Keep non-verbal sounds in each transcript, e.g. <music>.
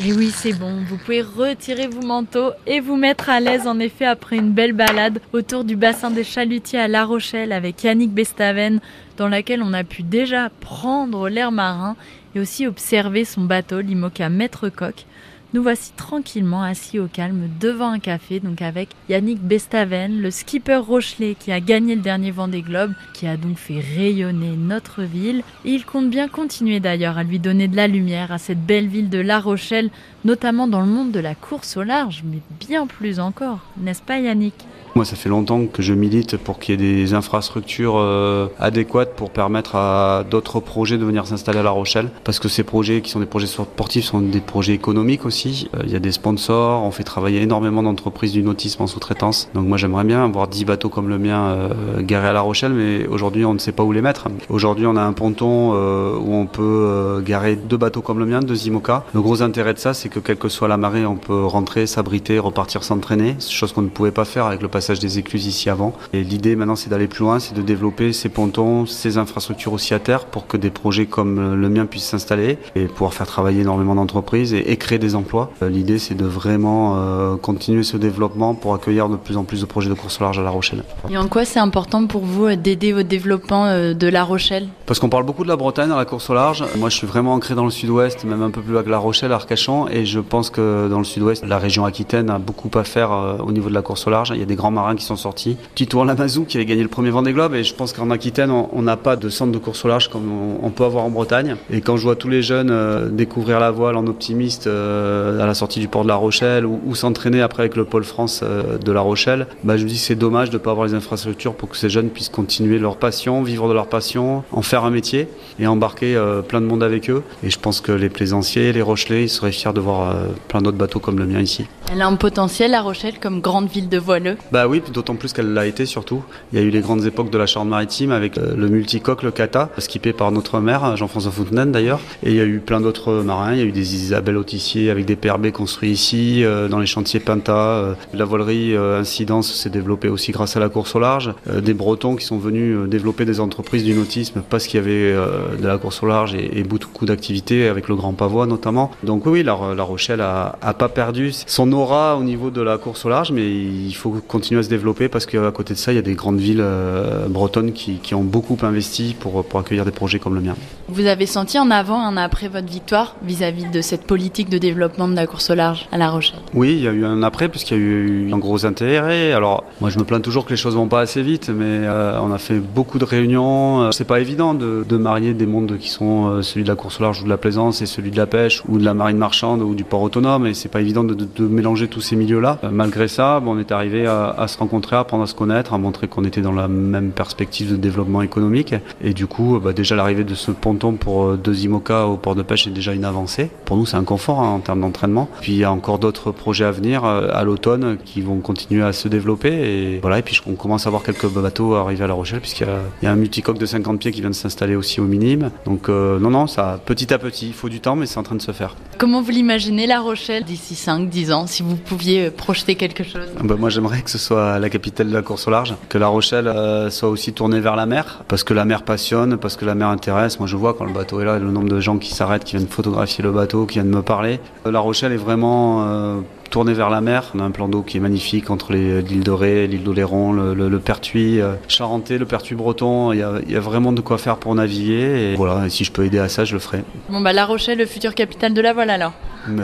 Et oui, c'est bon, vous pouvez retirer vos manteaux et vous mettre à l'aise en effet après une belle balade autour du bassin des chalutiers à La Rochelle avec Yannick Bestaven, dans laquelle on a pu déjà prendre l'air marin et aussi observer son bateau, l'Imoca Maître Coq. Nous voici tranquillement assis au calme devant un café, donc avec Yannick Bestaven, le skipper Rochelet qui a gagné le dernier Vendée Globe, qui a donc fait rayonner notre ville. Et il compte bien continuer d'ailleurs à lui donner de la lumière à cette belle ville de La Rochelle, notamment dans le monde de la course au large, mais bien plus encore, n'est-ce pas Yannick? Moi, ça fait longtemps que je milite pour qu'il y ait des infrastructures euh, adéquates pour permettre à d'autres projets de venir s'installer à La Rochelle. Parce que ces projets qui sont des projets sportifs sont des projets économiques aussi. Euh, il y a des sponsors, on fait travailler énormément d'entreprises du nautisme en sous-traitance. Donc moi, j'aimerais bien avoir 10 bateaux comme le mien euh, garés à La Rochelle, mais aujourd'hui, on ne sait pas où les mettre. Aujourd'hui, on a un ponton où on peut garer deux bateaux comme le mien, deux IMOCA. Le gros intérêt de ça, c'est que quelle que soit la marée, on peut rentrer, s'abriter, repartir s'entraîner. Chose qu'on ne pouvait pas faire avec le passé des écluses ici avant. Et l'idée maintenant, c'est d'aller plus loin, c'est de développer ces pontons, ces infrastructures aussi à terre pour que des projets comme le mien puissent s'installer et pouvoir faire travailler énormément d'entreprises et, créer des emplois. Euh, l'idée, c'est de vraiment euh, continuer ce développement pour accueillir de plus en plus de projets de course au large à La Rochelle. Et en quoi c'est important pour vous euh, d'aider au développement de La Rochelle? Parce qu'on parle beaucoup de la Bretagne dans la course au large. Moi, je suis vraiment ancré dans le sud-ouest, même un peu plus loin que La Rochelle, Arcachon, et je pense que dans le sud-ouest, la région Aquitaine a beaucoup à faire au niveau de la course au large. Il y a des grands marins qui sont sortis. Tito Lamazou qui avait gagné le premier Vendée Globe et je pense qu'en Aquitaine on n'a pas de centre de course au large comme on, peut avoir en Bretagne. Et quand je vois tous les jeunes euh, découvrir la voile en optimiste euh, à la sortie du port de La Rochelle ou, s'entraîner après avec le pôle France euh, de La Rochelle, bah, je me dis c'est dommage de ne pas avoir les infrastructures pour que ces jeunes puissent continuer leur passion, vivre de leur passion, en faire un métier et embarquer plein de monde avec eux. Et je pense que les plaisanciers, les Rochelais, ils seraient fiers de voir plein d'autres bateaux comme le mien ici. Elle a un potentiel, La Rochelle, comme grande ville de voileux Bah oui, d'autant plus qu'elle l'a été surtout. Il y a eu les grandes époques de la Charente-Maritime avec euh, le multicoque, le Kata, skippé par notre maire, Jean-François Fontenay d'ailleurs. Et il y a eu plein d'autres marins. Il y a eu des Isabelle Autissier avec des PRB construits ici, euh, dans les chantiers Pinta. Euh, la voilerie Incidence s'est développée aussi grâce à la course au large. Des Bretons qui sont venus développer des entreprises du nautisme parce qu'il y avait de la course au large et, beaucoup d'activités avec le Grand Pavois notamment. Donc oui, la, Rochelle a, pas perdu son au niveau de la course au large, mais il faut continuer à se développer parce qu'à côté de ça, il y a des grandes villes euh, bretonnes qui, ont beaucoup investi pour, pour accueillir des projets comme le mien. Vous avez senti en avant, un après votre victoire vis-à-vis de cette politique de développement de la course au large à La Rochelle? Oui, il y a eu un après puisqu'il y a eu un gros intérêt. Alors, moi, je me plains toujours que les choses vont pas assez vite, mais euh, on a fait beaucoup de réunions. C'est pas évident de, marier des mondes qui sont euh, celui de la course au large ou de la plaisance et celui de la pêche ou de la marine marchande ou du port autonome. Et c'est pas évident de, mélanger tous ces milieux-là. malgré ça, on est arrivé à, se rencontrer, à apprendre à se connaître, à montrer qu'on était dans la même perspective de développement économique. Et du coup, bah, déjà l'arrivée de ce ponton pour euh, deux IMOCA au port de pêche est déjà une avancée. Pour nous, c'est un confort hein, en termes d'entraînement. Puis il y a encore d'autres projets à venir euh, à l'automne qui vont continuer à se développer. Et voilà. Et puis on commence à voir quelques bateaux arriver à La Rochelle puisqu'il y, a un multicoque de 50 pieds qui vient de s'installer aussi au minime. Donc euh, non, non, ça petit à petit. Il faut du temps, mais c'est en train de se faire. Comment vous l'imaginez La Rochelle d'ici 5-10 ans, si vous pouviez projeter quelque chose bah, Moi, j'aimerais que ce soit la capitale de la course au large, que La Rochelle euh, soit aussi tournée vers la mer, parce que la mer passionne, parce que la mer intéresse. Moi, je vois quand le bateau est là, le nombre de gens qui s'arrêtent, qui viennent photographier le bateau, qui viennent me parler. La Rochelle est vraiment tournée vers la mer. On a un plan d'eau qui est magnifique entre l'île de Ré, l'île d'Oléron, le, le, Pertuis, euh, Charentais, le Pertuis breton. Il y, a, vraiment de quoi faire pour naviguer. Et voilà, si je peux aider à ça, je le ferai. Bon, bah La Rochelle, le futur capital de la voile alors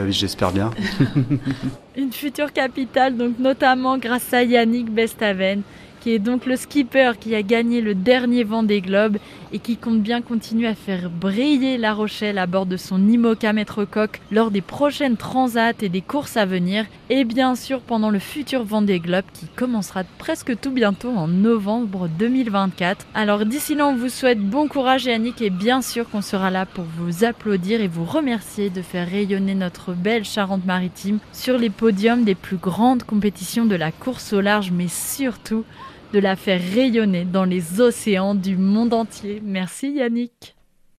J'espère bien. <laughs> Une future capitale, donc notamment grâce à Yannick Bestaven qui est donc le skipper qui a gagné le dernier vent des globes et qui compte bien continuer à faire briller La Rochelle à bord de son IMOCA Maître Coq lors des prochaines transats et des courses à venir et bien sûr pendant le futur Vendée Globe qui commencera presque tout bientôt en novembre 2024. Alors d'ici là on vous souhaite bon courage Yannick et bien sûr qu'on sera là pour vous applaudir et vous remercier de faire rayonner notre belle Charente-Maritime sur les podiums des plus grandes compétitions de la course au large mais surtout de la faire rayonner dans les océans du monde entier. Merci Yannick.